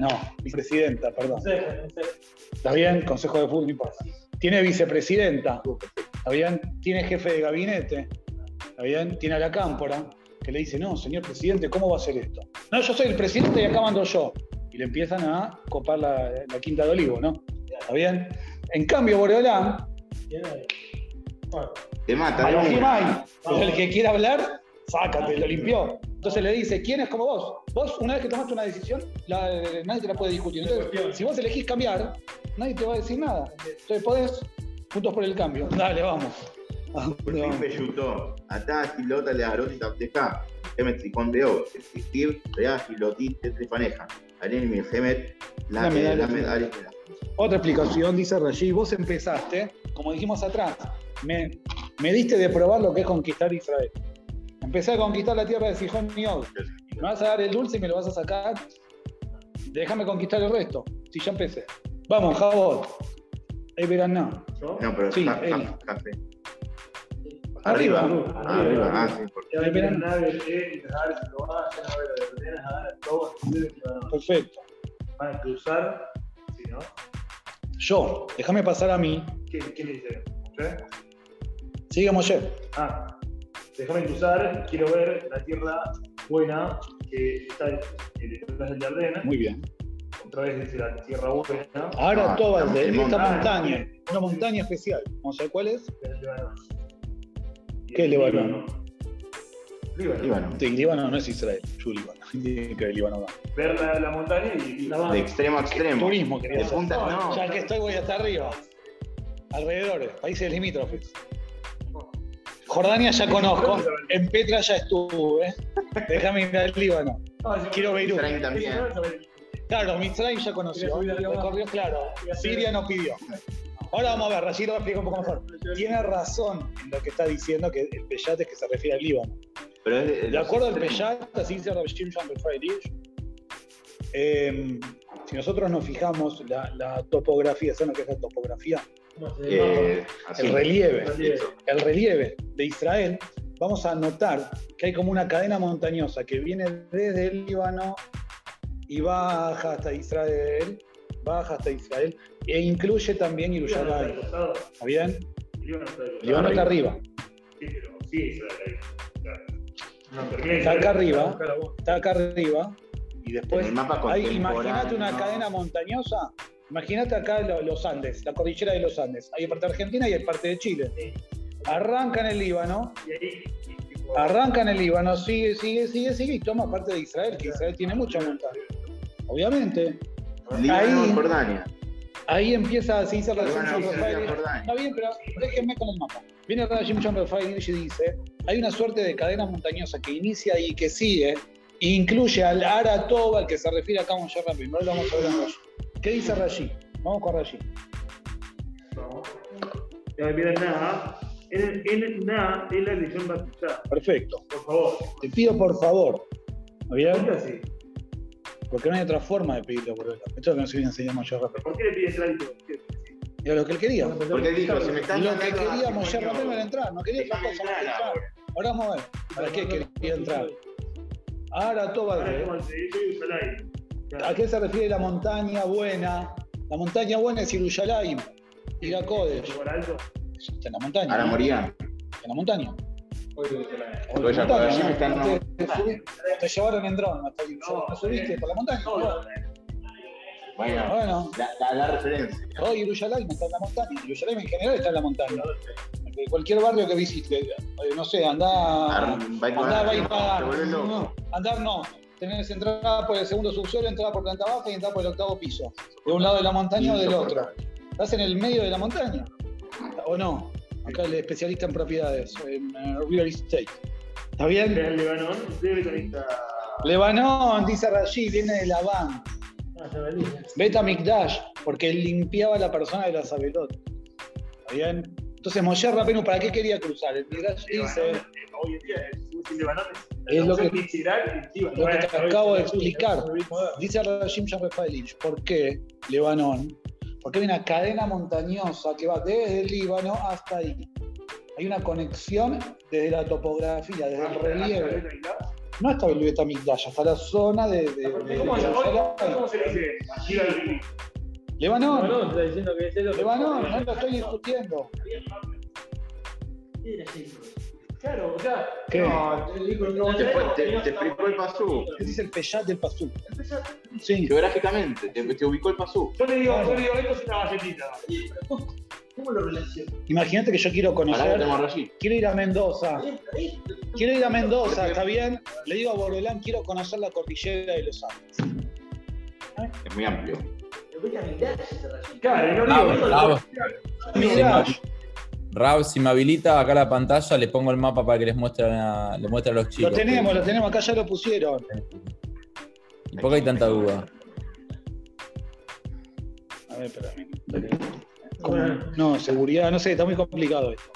No, vicepresidenta, perdón. ¿Está bien? Consejo de fútbol, no importa. Tiene vicepresidenta. ¿Está bien? Tiene jefe de gabinete. ¿Está bien? Tiene a la cámpora que le dice, no, señor presidente, ¿cómo va a ser esto? No, yo soy el presidente y acá mando yo. Y le empiezan a copar la, la quinta de olivo, ¿no? ¿Está bien? En cambio, Boreolán, Te mata. pero el que quiera hablar, sácate, lo limpió. Entonces le dice, ¿quién es como vos? Vos, una vez que tomaste una decisión, la- nadie te la puede discutir. Entonces, si vos elegís cambiar, nadie te va a decir nada. Entonces podés, juntos por el cambio. Dale, vamos. Ah, atá, Silota, Learoni, Tapteja, de Existir, Otra explicación, dice Regí, vos empezaste, como dijimos atrás, me, me diste de probar lo que es conquistar Israel. Empecé a conquistar la tierra de Sijón y Og. Me vas a dar el dulce y me lo vas a sacar. Déjame conquistar el resto. Si ya empecé. Vamos, Jabot. Es verano. No, pero sí, café. Arriba. Arriba. Arriba. Ah, sí, porque Ya ven a nave, eh, y dejar, si lo van a hacer, a ver, de ordenas, a dar, todos ustedes que van a- Perfecto. van a cruzar, ¿sí, no? Yo, déjame pasar a mí. ¿Quién, quién dice? ¿Usted? Sigue Moshe. Ah, déjame cruzar, quiero ver la tierra buena que está eh, detrás del Jardín. Muy bien. Otra vez dice la tierra buena Ahora Ah, todo de esta montaña. Una montaña especial. Vamos a ver cuál es. ¿Qué el Líbano? Líbano. Líbano. Sí, Líbano no es Israel. Yo Líbano. Tiene que ver Líbano. no. Ver la, la montaña y la de extremo a extremo. Turismo, quería punta, no. Ya que estoy, voy hasta arriba. Alrededores, países limítrofes. Jordania ya conozco. En Petra ya estuve. Déjame ir al Líbano. Quiero Beirut. Israel también. Claro, Mitzrayim ya conoció. Recorrió, claro. Siria no pidió. Ahora vamos a ver, Rashid lo va a explicar un poco mejor. Tiene razón en lo que está diciendo, que el Peyat es que se refiere al Líbano. Pero es De acuerdo al Peyat, así dice Rav Shimshon eh, si nosotros nos fijamos la, la topografía, ¿saben lo que es la topografía? Eh. El relieve. Relieve. El relieve de Israel, vamos a notar que hay como una cadena montañosa que viene desde el Líbano y baja hasta Israel, baja hasta Israel, e incluye también Yerushalayim. ¿Está bien? Líbano está arriba, Sí, pero sí, Israel. Está acá arriba, está acá arriba, y después imagínate una ¿no? cadena montañosa, imagínate acá lo- los Andes, la cordillera de los Andes, hay parte de Argentina y hay parte de Chile. Arranca en el Líbano, arranca en el Líbano, sigue, sigue, sigue, sigue y toma parte de Israel, que Israel tiene mucha montaña. Obviamente, Líbano, ahí- Jordania. ahí empieza, así dice la. Jordania. Está bien, pero déjenme con el mapa. Viene Rabbi Shimshon Rafael y dice, hay una suerte de cadena montañosa que inicia y que sigue, e incluye al Aratoba, al que se refiere acá a Rabbeinu. Primero lo vamos a ver en Rashi. ¿Qué dice Rashi? Vamos con Rashi. no. Ya me miran nada. En, en nada es la elección batizada. Perfecto. Por favor. Te pido por favor. ¿Está bien? ¿Por qué así? Porque no hay otra forma de pedirlo por Esto es lo que nos viene enseñando Moshe Rabbeinu. ¿Por qué le pides crédito? Era lo que él quería. Porque dijo, si me están Lo que mandando quería a- Moshe coño, Rabbeinu era entrar, no quería otra cosa entrar. Ahora vamos a ver. ¿Para qué quería entrar? Ahora el de Jerusalén. ¿A qué se refiere la montaña buena? La montaña buena es Yerushalayim y la Kodesh. Por alto. Está en la montaña. Ahora ¿no? morían. En la montaña. Están- Te, te subí- te llevaron en dron hasta. No, ¿No subiste por la montaña? No, no, Bueno, Bueno, la, la, la referencia. todo Yerushalayim está en la montaña. Yerushalayim en general está en la montaña. De cualquier barrio que visites, eh, no sé, andá, andá, a loco. No, andar no. Tenés entrada por el segundo subsuelo, entrada por planta baja y entrada por el octavo piso. De un lado de la montaña o del otro. Estás en el medio de la montaña. ¿O no? Acá el especialista en propiedades, en eh, real estate. ¿Está bien? conectar. Lebanón, dice Rashi, viene de Labán. Beta Mikdash, porque limpiaba a la persona de la Sabelot. ¿Está bien? Entonces Moshe Rabenu, ¿para qué quería cruzar? El Midrash dice, Hoy en día, el Lebanón Es lo que- lo que te acabo de explicar. Dice Rashim Rafaelich, ¿por qué Lebanón? Porque hay una cadena montañosa que va desde el Líbano hasta ahí. Hay una conexión desde la topografía, desde el relieve. No hasta el Betamigdash, hasta la zona de, de, de- ¿Cómo de se Jerusalén. cómo se dice? El. Lebanón, No, está diciendo que es lo que Lebanón, no lo estoy discutiendo. Claro, o sea, ¿Qué? No, te, digo, no te, te, te explicó el pasú. Ese es el Peyat del Pasú. Sí. Geográficamente, te, te ubicó el pasú. yo le digo, yo le digo, esto es una galletita. ¿Cómo lo relaciona? Imagínate que yo quiero conocer, tenemos allí. quiero ir a Mendoza. Quiero ir a Mendoza, ¿está bien? Le digo a Bordelán, quiero conocer la cordillera de los Andes. Es muy amplio. Claro, no Bravo, digo, bravo. Mirá, Rab, si me habilita acá la pantalla, le pongo el mapa para que les muestre a, le muestre a los lo chicos. tenemos, lo tenemos, acá ya lo pusieron. ¿Y por qué hay tanta duda? A ver, espérame. No, seguridad, no sé, está muy complicado esto.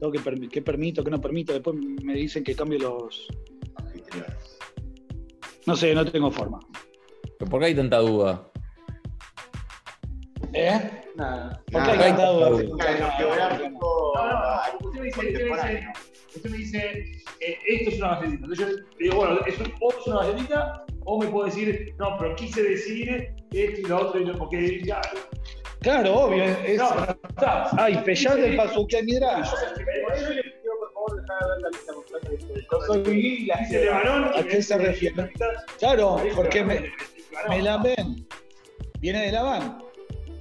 Tengo que permi- qué permito, qué no permito, después me dicen que cambie los. No sé, no tengo forma. ¿Pero ¿Por qué hay tanta duda? ¿Eh? Nada. ¿Por qué hay no, usted me dice, usted me dice, contemporáneo. usted me dice eh, esto es una galletita. Entonces yo le digo, bueno, es un- o es una galletita, o me puede decir, no, pero quise decir esto y lo otro, y lo, porque ya. Claro, obvio. Es, No, pero está. Ay, Peyat del Midrash. Dice Lebanón. ¿A qué se refiere? Claro, porque me, me la ven. Viene de Labán.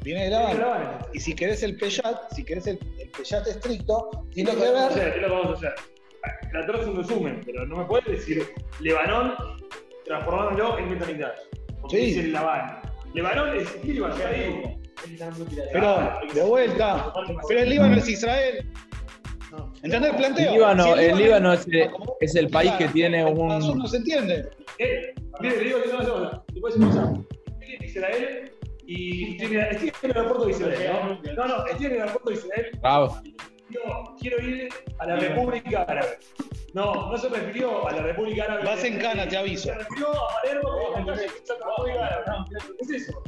Viene de Labán. Y si querés el Peyat, si querés el, el Peyat estricto, tiene que ver. Es lo que vamos a hacer. La es un resumen, pero no me puedes decir Lebanón transformándolo en Metamigdash. Porque Sí. dice Labán. Lebanón es Líbano, ya digo. Pero, de vuelta. Pero el Líbano es Israel. ¿Entendés el planteo? El Líbano, Si el Líbano es, es como- es el país que tiene Eso un. no se entiende. Eh, mire, le digo que no se Israel y estoy en, estoy en el aeropuerto de Israel. ¿no? no, no, estoy en el aeropuerto de Israel. Rab, Yo quiero ir a la República Árabe. No, no se refirió a la República Árabe. Vas en cana, te aviso. Se refirió a Palermo como la República Árabe. ¿no? ¿Qué es eso?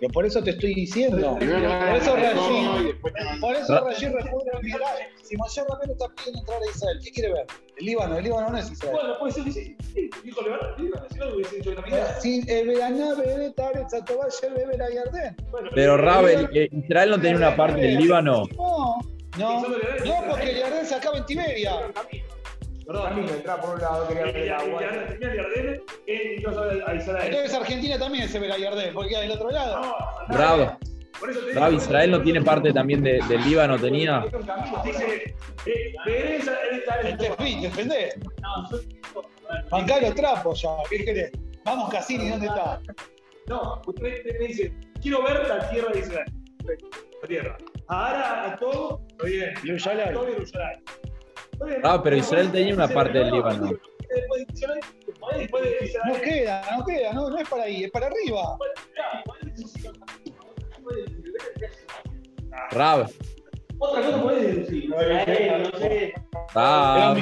Pero por eso te estoy diciendo. Por a eso Rashid, por eso Rashid responde al Midrash. Si Moshe Rabbeinu está pidiendo entrar a Israel, ¿qué quiere ver? El Líbano, el Líbano no es Israel. Bueno, puede ser que sí. Sí, Dijo Levanto, Líbano. Si no, lo hubiese dicho en la mitad. Si el Veraná, Bebé, Taretz, Atobá, Yer, Bebé, la Yardén. Bueno, Pero Rabel, eh, Israel no tenía una parte del Líbano. No, no, no, porque el Yardén se acaba en Tiberia. Perdón. Camino, entraba por un lado, quería ver el agua. Entonces Argentina también se verá Yardén, porque queda del otro lado. No, Rab, por eso te digo, Rab, Israel no tiene parte también de- del Líbano, tenía. Dice, defendé. No, yo Bancá los trapos ya, ¿qué querés? Vamos Cassini, ¿dónde está? No, usted me dice, quiero ver la tierra de Israel. La tierra. Ahora a todo, está bien. Está bien. Ah, pero Israel tenía una parte del Líbano. No queda, no queda, no, no es para ahí, es para arriba. Rab, Otra cosa puedes deducir. No sé. Rab.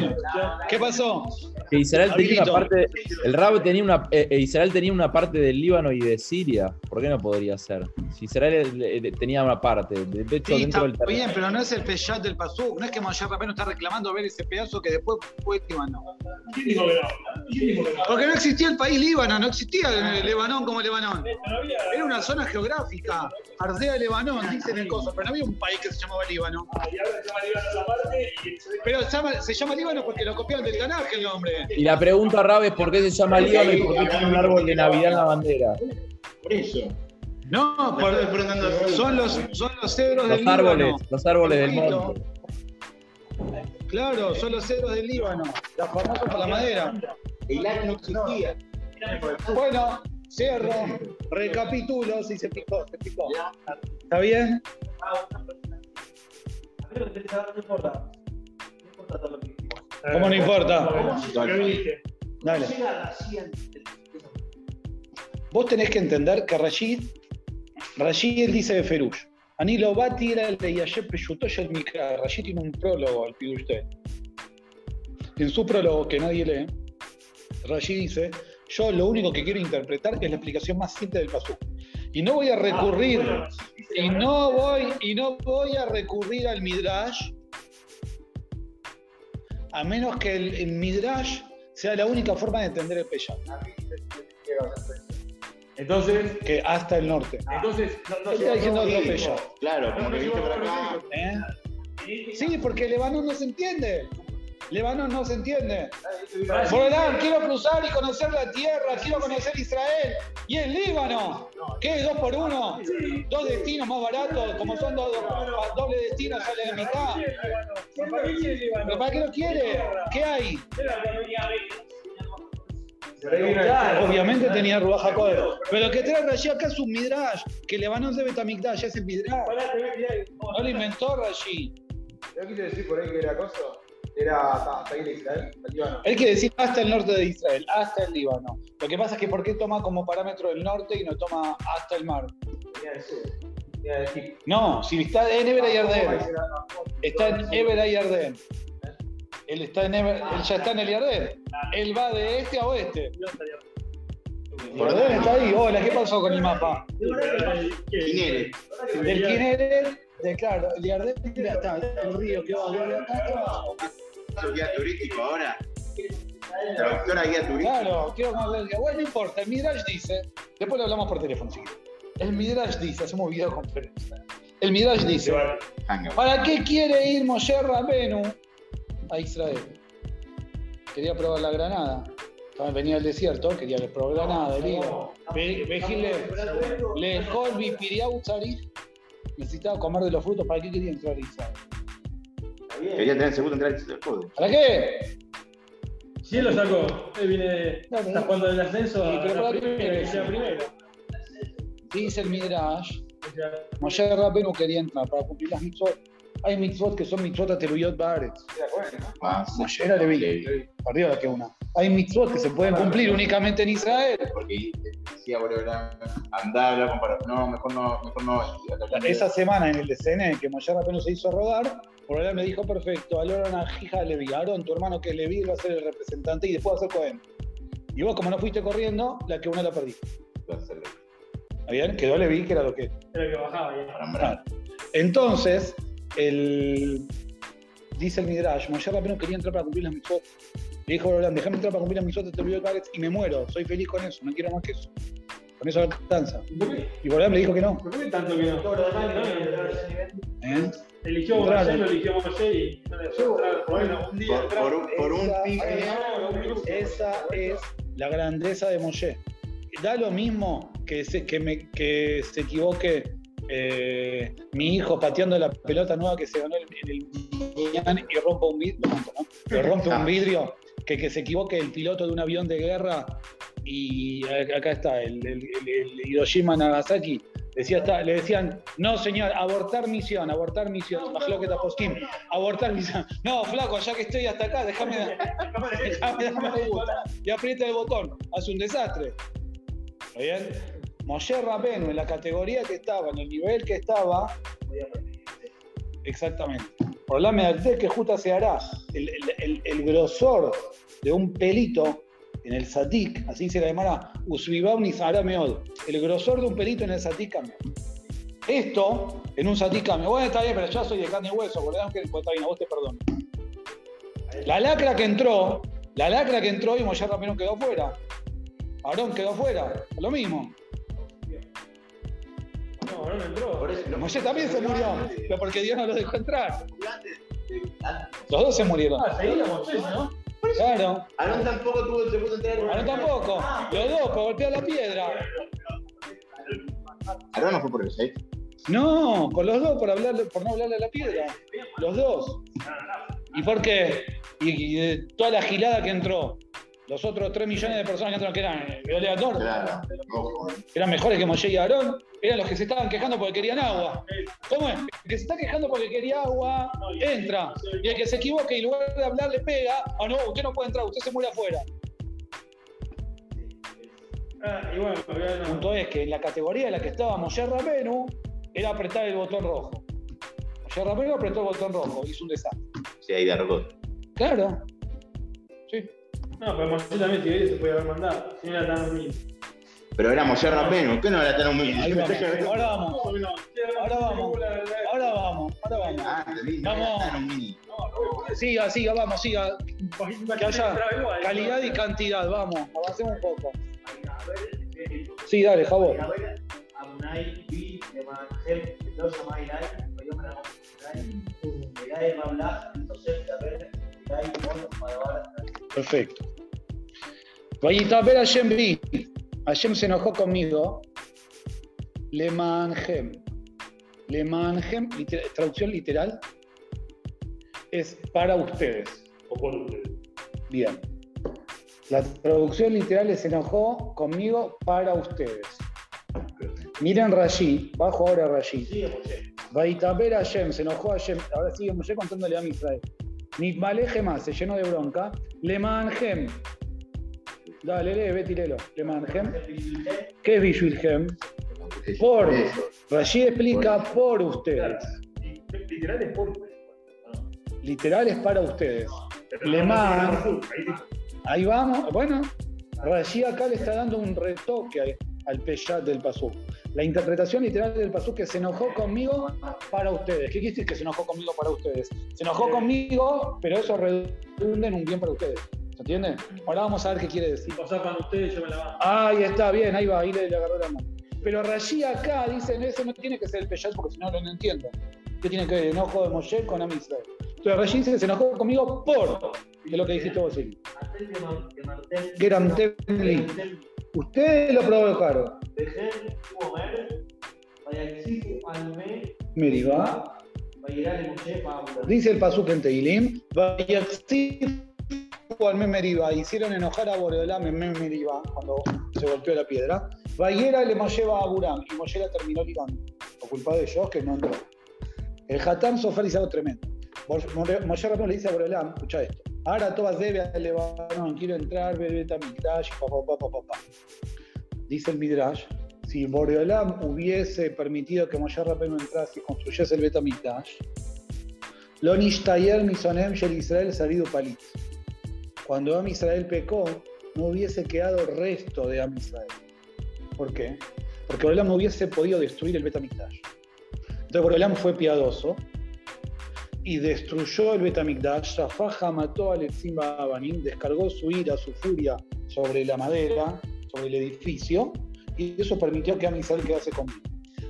¿Qué pasó? Que Israel tenía una parte. El Rab tenía una. eh, eh, Israel tenía una parte del Líbano y de Siria. ¿Por qué no podría ser? Si Israel eh, tenía una parte. De hecho, Sí, dentro está del bien, pero no es el Peshat del Pasuk, no es que Moshe Rabbeinu está reclamando ver ese pedazo que después fue Líbano. Porque no existía el país Líbano, no existía el Lebanón como Lebanón. Era una zona geográfica, Ardea Lebanón, dicen en cosas, pero no había un país que se llamaba Líbano. Ah, Pero llama, se llama Líbano porque lo copiaron del Ganaje el nombre. Y la pregunta, Rab, es por qué se llama Líbano y por qué tiene un árbol de Navidad en la bandera. Por eso. No, por- son los, son los cedros Los del árboles, Líbano. los árboles del monte. Claro, son los cedros del Líbano, los famosos por la madera. El área no existía. Bueno, cierro, recapitulo, si se picó, se picó. ¿Está bien? Importa. No importa todo lo que dijimos. ¿Cómo no importa? Dale. Vos tenés que entender que Rashid, Rashid él dice de Ferush. Anilo Bati era el de Yashe Peyutosh el Mikra. Rashid tiene un prólogo al usted. En su prólogo, que nadie lee, Rashid dice: Yo lo único que quiero interpretar es la explicación más simple del pasú. Y no voy a recurrir, y no voy, y no voy a recurrir al Midrash, a menos que el, el Midrash sea la única forma de entender el Peyat, Entonces, que hasta el norte. entonces, no, no, está diciendo otro Sí, Peyat. Claro, como que viste por acá. ¿Eh? Sí, porque Lebanon no se entiende. Lebanon no se entiende. Quiero cruzar y conocer la tierra, quiero conocer Israel. Y el Líbano, ¿qué es? ¿Dos por uno? Dos destinos más baratos, como son dos, dos- doble destino, sale de mitad. ¿Pero para qué lo quiere? ¿Qué hay? Obviamente tenía Rubaja Coder. Pero que trae Rashi acá es un Midrash, que Lebanon de Betamigdash, ya es el Midrash. No lo inventó Rashi. Yo quise decir por ahí que era cosa. Era hasta ahí de Israel, hasta Líbano. Él quiere decir hasta el norte de Israel, hasta el Líbano. Lo que pasa es que ¿por qué toma como parámetro el norte y no toma hasta el mar? Venía del sur. Venía de Egipto. No, si está en y Ahí Ardén. será- Está en Ebera y Ardén. Él, está en Eber- él ya está en el Yardén. Él va de este a oeste. Ardén está ahí. Hola, ¿qué pasó con el mapa? Kineret. Del Kineret, de claro, el Yardén, mira, está el río que va de acá abajo. ¿Eso guía turístico ahora? Traductora guía turístico. Claro, quiero día. Bueno, no importa, el Midrash dice, después lo hablamos por teléfono, sí. El Midrash dice, hacemos videoconferencia. El Midrash dice. ¿para qué quiere ir Moshe Rabenu a Israel? Quería probar la granada. También venía al desierto, quería probar granada, el higo. Ve- Vejile, le Colby Piriau Tzarich. Necesitaba comer de los frutos, ¿para qué quería entrar a Israel? Quería tener segundo entrar al juego. ¿Para qué? Si él lo sacó, él viene. Claro. Está jugando el ascenso Sí, a pero la para primera, que sea primero. Dice el Midrash, Moshe Rabenu quería entrar para cumplir las mitzvot. Hay mitzvot que son mitzvot Cohen, ¿no? Ah, Moshe era Leví. Perdió la que una. Hay mitzvot que se pueden cumplir únicamente en Israel. Porque decía, boludo, andar, para- No, mejor no, mejor no. Esa semana en el DCN que Moshe apenas se hizo rodar, por ahora me dijo, perfecto, Aaron a hija de Leví. Aaron, tu hermano que es Leví, va a ser el representante y después va a ser Cohen. Y vos, como no fuiste corriendo, la que una la perdiste. ¿Está bien? Quedó Leví, que era lo que Era el que bajaba ya. Para nombrar. Entonces, el, dice el Midrash, Moshe Rabbeinu quería entrar para cumplir las mitzvot. Le dijo a Abraham, déjame entrar para cumplir las mitzvot, te olvidó el Baretz y me muero. Soy feliz con eso, no quiero más que eso. Con eso alcanza. Y Abraham le dijo que no. ¿Por qué tanto que no? A. ¿eh? Eligió. Moshe, lo eligió Moshe y no le. Bueno, un día Por, un- por un Esa pique. es- Esa es la grandeza de Moshe. Da lo mismo que se, que me, que se equivoque eh, mi hijo pateando la pelota nueva que se ganó en el, el y rompa un vidrio, ¿no? Pero rompe un vidrio, que, que se equivoque el piloto de un avión de guerra y acá está, el, el- el- el Hiroshima Nagasaki. Decía, está- le decían, no señor, abortar misión, abortar misión, bajó que poskim, abortar misión. No, flaco, ya que estoy hasta acá, déjame. Y aprieta el botón, hace un desastre. ¿Está bien? Moshe Rabenu, en la categoría que estaba, en el nivel que estaba, exactamente. Por la medalta que justa se hará, el, el- el- el grosor de un pelito en el satik, así se la llamará, usbibam ni meod. El grosor de un pelito en el satik cambia. Esto, en un satik cambia. Bueno, está bien, pero ya soy de carne y hueso, por que está bien, a vos te perdono. La lacra que entró, la lacra que entró y Moshe Rabenu quedó fuera. Aarón quedó fuera, lo mismo. No, no entró. Por eso, Moshe también se murió, pero porque Dios no lo dejó entrar. Los dos se murieron. Ah, seguía Moshe, ¿no? Claro, Aarón tampoco tuvo, se puso a entrar. Aarón tampoco. Los dos, por golpear la piedra. Aarón no fue por el 6. No, con los dos, por, hablarle, por no hablarle a la piedra. Los dos. ¿Y por qué? Y, y de toda la gilada que entró, los otros 3 millones de personas que entraron, que eran eh, aleatorios, Claro. Ojo. eran mejores que Moshe y Aarón, eran los que se estaban quejando porque querían agua. ¿Cómo es? El que se está quejando porque quería agua, entra. Y el que se equivoque y en lugar de hablar le pega, ah no, usted no puede entrar, usted se muere afuera. Ah, y bueno, todavía El no. punto es que en la categoría en la que estaba Moshe Rabenu era apretar el botón rojo. Moshe Rabenu apretó el botón rojo, hizo un desastre. Sí, ahí derrotó. Claro. No, pero Moshe también, si quería, se podía haber mandado. Si no era tan humilde. Pero era Moshe Rabenu, ¿qué no era tan humilde? Ahí vamos. Ahora vamos. Ahora vamos. Ahora vamos. Ahora vamos. Ah, entendí, no era Vamos. tan humilde. Siga, siga, vamos, siga. Que haya Igual, calidad y cantidad, vamos. Avancemos un poco. Sí, dale, Vi, Tosef, Taber, Madabar, Perfecto. Vayitaber Hashem vi. Hashem se enojó conmigo. Le manjem. Le manjem, traducción literal, es para ustedes. O por ustedes. Bien. La traducción literal es se enojó conmigo para ustedes. Miren Rashi, bajo ahora Rashi. Vaitaber Hashem, se enojó Hashem. Ahora sigue Moshe contándole a Israel. Nitmaleje más, se llenó de bronca. Le manjem. Dale, lee, ve, tirelo. Le manjem. ¿Qué es Bishulhem? Por. Eso. Rashi explica por ustedes. Literal es por ustedes. Literal es para ustedes. Le ahí vamos. Bueno, Rashi acá le está dando un retoque al- Peyat del Pasuk. La interpretación literal del Pasuk que se enojó conmigo para ustedes. ¿Qué quiere decir que se enojó conmigo para ustedes? Se enojó conmigo, pero eso redunda en un bien para ustedes. ¿Se entiende? Ahora vamos a ver qué quiere decir. Si pasaban ustedes, yo me la bajo. Ahí está, bien, ahí va, ahí le, le agarró la mano. Pero Rashi acá dice, ese no tiene que ser el Peyat porque si no, lo entiendo. ¿Qué tiene que ver el enojo de Moshe con Am Israel? Entonces Rashi dice que se enojó conmigo por, que es lo que dijiste vos, Silvio. Antel Ustedes lo provocaron. Bejer, Omer, Vayaxif, Alme, Meribá. Vayirá de Moshe, Pablo. Dice el Pasuk en Teilim. Memeriba. Hicieron enojar a Boreolam en Memeriba cuando se golpeó la piedra. Vayera le lleva a Buram y Moshe la terminó ligando. Por culpa de ellos que no entró. El Hatam Sofer dice algo tremendo. Rabbeinu le dice a Borelam, escucha esto. Ahora todas debe al quiero entrar, ver Beta Mikdash, papá, papá, papá. Dice el Midrash, si Boreolam hubiese permitido que Moshe Rabbeinu entrase y construyese el Beta Mikdash, lo nishtayer misonem shel Israel salido palit. Cuando Am Israel pecó, no hubiese quedado resto de Am Israel. ¿Por qué? Porque Boreolam no hubiese podido destruir el Beta Mikdash. Entonces Boreolam fue piadoso y destruyó el Betamikdash, Shafaja mató a Aleximba Abanim, descargó su ira, su furia sobre la madera, sobre el edificio, y eso permitió que Amisal quedase con.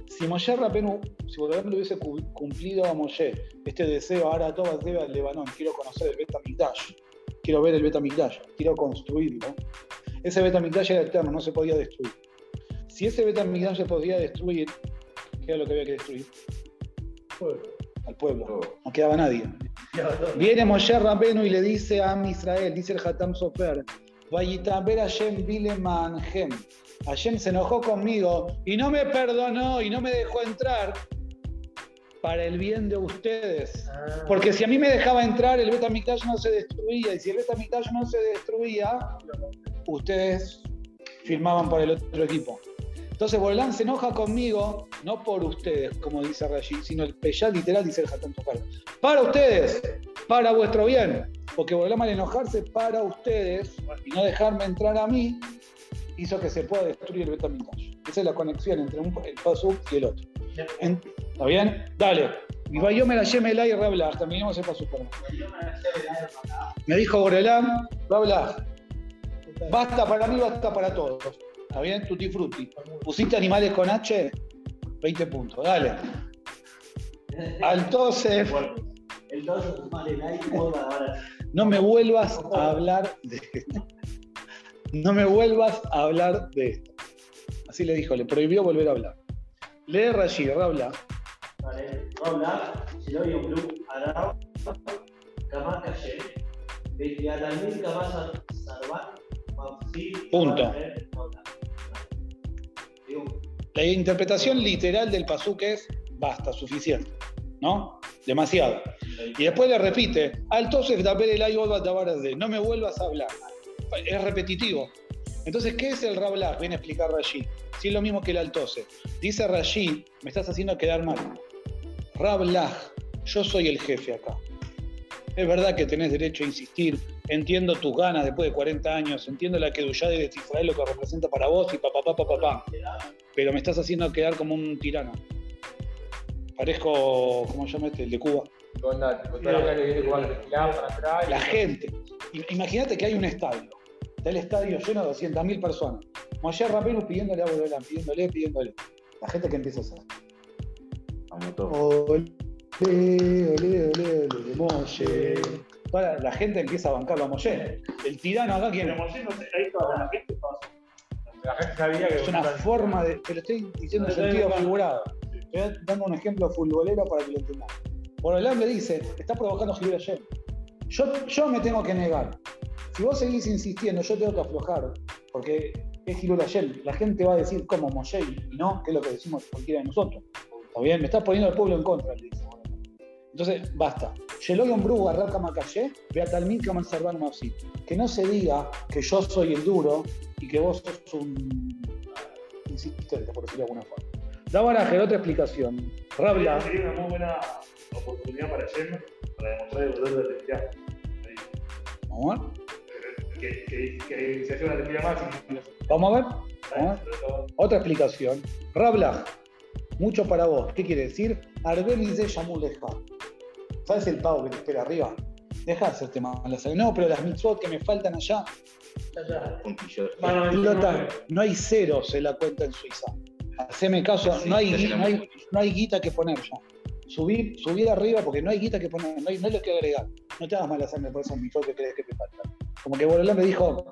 Si Moshe Rabenu, si Boreolam le hubiese cu- cumplido a Moshe este deseo, ahora todas debe al Lebanón, quiero conocer el Betamikdash, quiero ver el Betamikdash, quiero construirlo, ese Betamikdash era eterno, no se podía destruir. Si ese Betamikdash se podía destruir, ¿qué era lo que había que destruir? Al pueblo. No quedaba nadie. Viene Moshe Rabenu y le dice a Israel, dice el Hatam Sofer, Vayitaber Hashem Bilemanhem. Hashem se enojó conmigo y no me perdonó y no me dejó entrar para el bien de ustedes. Porque si a mí me dejaba entrar, el Betamikdash no se destruía. Y si el Betamikdash no se destruía, ustedes firmaban por el otro equipo. Entonces Borlán se enoja conmigo, no por ustedes, como dice Rashi, sino el Peyá literal dice el Sofer. Para ustedes, para vuestro bien. Porque Borlán al enojarse para ustedes y no dejarme entrar a mí, hizo que se pueda destruir el Betamikdash. Esa es la conexión entre un, el Pasuk y el otro. ¿Está bien? Dale. Y Bayomer Hashem Elai Rablach, terminemos el Pasuk. Me dijo Borelán, Rablach, basta para mí, basta para todos. ¿Está bien? Tutti frutti. ¿Pusiste animales con H? 20 puntos, dale. Altosef. No me vuelvas a hablar de esto. No me vuelvas a hablar de esto. Así le dijo, le prohibió volver a hablar. Lee Rashi, Rabla. Vale, Rabla, Shiloh Blum, Arau, Kamar Kashem, Betiadamil Kamar Sarban, Punto. Rabla. La interpretación literal del pasuk es basta, suficiente. ¿No? Demasiado. Y después le repite, de, no me vuelvas a hablar. Es repetitivo. Entonces, ¿qué es el Rablach? Viene a explicar Rashi. Si es lo mismo que el Altose. Dice Rashi, me estás haciendo quedar mal. Rablach, yo soy el jefe acá. Es verdad que tenés derecho a insistir, entiendo tus ganas después de 40 años, entiendo la que de Israel lo que representa para vos y papá, papá, papá, pero me estás haciendo quedar como un tirano. Parezco, ¿cómo se llama este? El de Cuba. Con la, con toda la gente que viene jugando alquilaban para atrás. y- La gente. I- Imagínate que hay un estadio. Está el estadio lleno de 200.000 personas. Moshe Rabenu pidiéndole a Borolán, pidiéndole, pidiéndole. La gente que empieza a hacer. Vamos todos. Ole, ole, ole, ole, Moshe. Toda la, la gente empieza a bancarlo a Moshe. El tirano acá, ¿quién Pero es? Moshe, no ahí estaba la gente. estaba- La gente sabía que. Es una forma de. Te lo estoy diciendo en sentido figurado. Estoy dando un ejemplo futbolero para que lo entendan. Borolán le dice: Está provocando Gilbert Hashem. Yo, yo me tengo que negar. Si vos seguís insistiendo, yo tengo que aflojar. Porque es Gilbert Hashem. La gente va a decir como Moshe y no, que es lo que decimos cualquiera de nosotros. ¿Está bien? Me estás poniendo al pueblo en contra, le dice. Entonces, basta. Sheloyon Bru, Arraka Makashe, Beatalmid Kaman Sarban Mafsi. Que no se diga que yo soy el duro y que vos sos un insistente, por decirlo de alguna forma. Da baraje, otra explicación. Rabla, Sería una muy buena oportunidad para Shem para demostrar el valor de la electricidad. vamos a ver. Que, que, que se hace una electricidad más y Vamos a ver. Vamos a ver. Otra explicación. Rabla, mucho para vos. ¿Qué quiere decir? Arbel dice Yamuleja. ¿Sabes el pavo que te espera arriba? Deja de hacerte malas. No, pero las mitzvot que me faltan allá, Puntillo. Mano, Pilota, no hay ceros en la cuenta en Suiza. Haceme caso, Sí, no hay, no hay, no hay guita que poner ya. Subir, subir arriba porque no hay guita que poner, no hay, no hay lo que agregar. No te hagas mala sangre por esos mitos que crees que te faltan. Como que Borolán me dijo,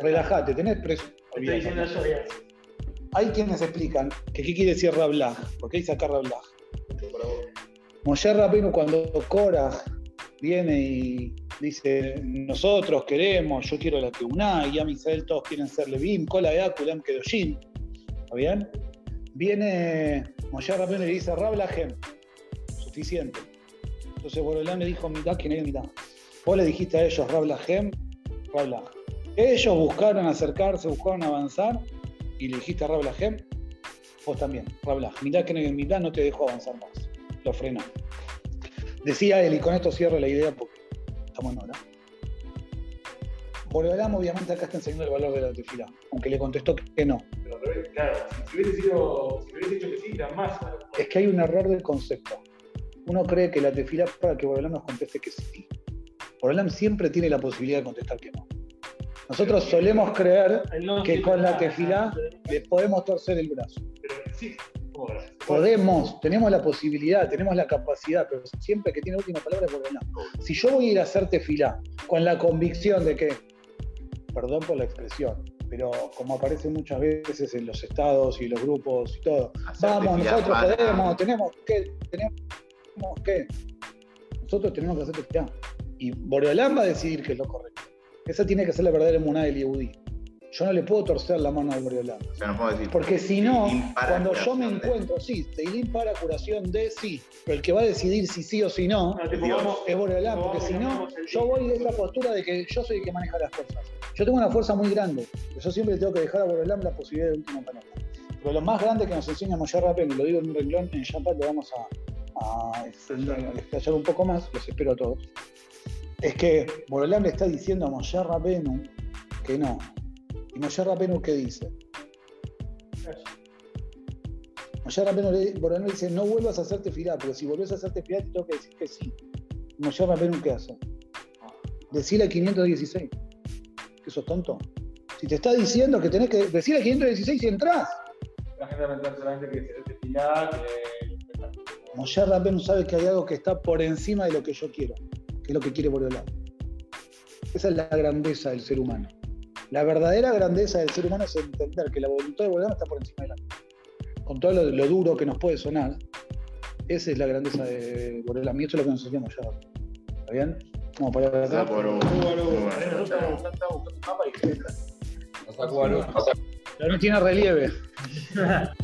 relájate, tenés preso. Estoy diciendo eso. Hay quienes explican que qué quiere decir Rablaj, porque dice acá Rablaj. Moshe Rabenu cuando Cora viene y dice, nosotros queremos, yo quiero la Keuná, y a Misael todos quieren ser Levim, Kola de Akulam Kedoshim. ¿Está bien? Viene Moshe Rabenu y le dice, Rablahem, su suficiente. Entonces Borolam le dijo mitad que no mitad. Vos le dijiste a ellos Rablahem, Rablah. Ellos buscaron acercarse, buscaron avanzar y le dijiste a Rablahem, vos también, Rablah. Mitad que no mitad, no te dejo avanzar más. Lo frenó. Decía él, y con esto cierro la idea porque estamos en hora. Borolam obviamente acá está enseñando el valor de la tefila, aunque le contestó que no. Pero al revés, claro, si hubiese sido, si hubiese dicho que sí, era más. Es que hay un error del concepto. Uno cree que la tefila para que Borolam nos conteste que sí. Borolam siempre tiene la posibilidad de contestar que no. Nosotros solemos creer que con la tefilá le podemos torcer el brazo. Pero sí. Podemos, tenemos la posibilidad, tenemos la capacidad, pero siempre que tiene última palabra es Borolam. Si yo voy a ir a hacer tefilá con la convicción de que, perdón por la expresión, pero como aparece muchas veces en los estados y los grupos y todo, vamos, nosotros para- podemos, tenemos que, tenemos que, nosotros tenemos que hacer tefilá. Y Borolam va a decidir qué es lo correcto. Esa tiene que ser la verdadera emuná del Yehudí. Yo no le puedo torcer la mano a no puedo decir. Porque si no, cuando yo me curación de- encuentro, sí, Teilín para curación de sí, pero el que va a decidir si sí o si no vamos- es Borolam, no porque si no no, yo voy de esta postura de que yo soy el que maneja las cosas. Yo tengo una fuerza muy grande, pero yo siempre le tengo que dejar a Borolam la posibilidad de última palabra. Pero lo más grande que nos enseña Moshe Rabén, y lo digo en un renglón, en Shabbat lo vamos a, a explayar un poco más, los espero a todos, es que Borolam le está diciendo a Moshe Rabenu que no. ¿Y Moshe Rabenu qué dice? Moshe Rabenu le, dice, no vuelvas a hacerte tefilá, pero si volvés a hacerte tefilá te tengo que decir que sí. ¿Y Moshe Rabenu qué hace? Decirle a 516. ¿Que sos tonto? Si te está diciendo que tenés que decirle a 516 y entras. La gente va solamente que sabe que hay algo que está por encima de lo que yo quiero, que es lo que quiere Borolam. Esa es la grandeza del ser humano. La verdadera grandeza del ser humano es entender que la voluntad de Borolam está por encima de la Con todo lo, lo duro que nos puede sonar, esa es la grandeza de Borolam. Y eso es lo que nos enseñamos ya. ¿Está bien? Vamos a parar O sea, acá. por sacó Baruch. Pero no tiene relieve.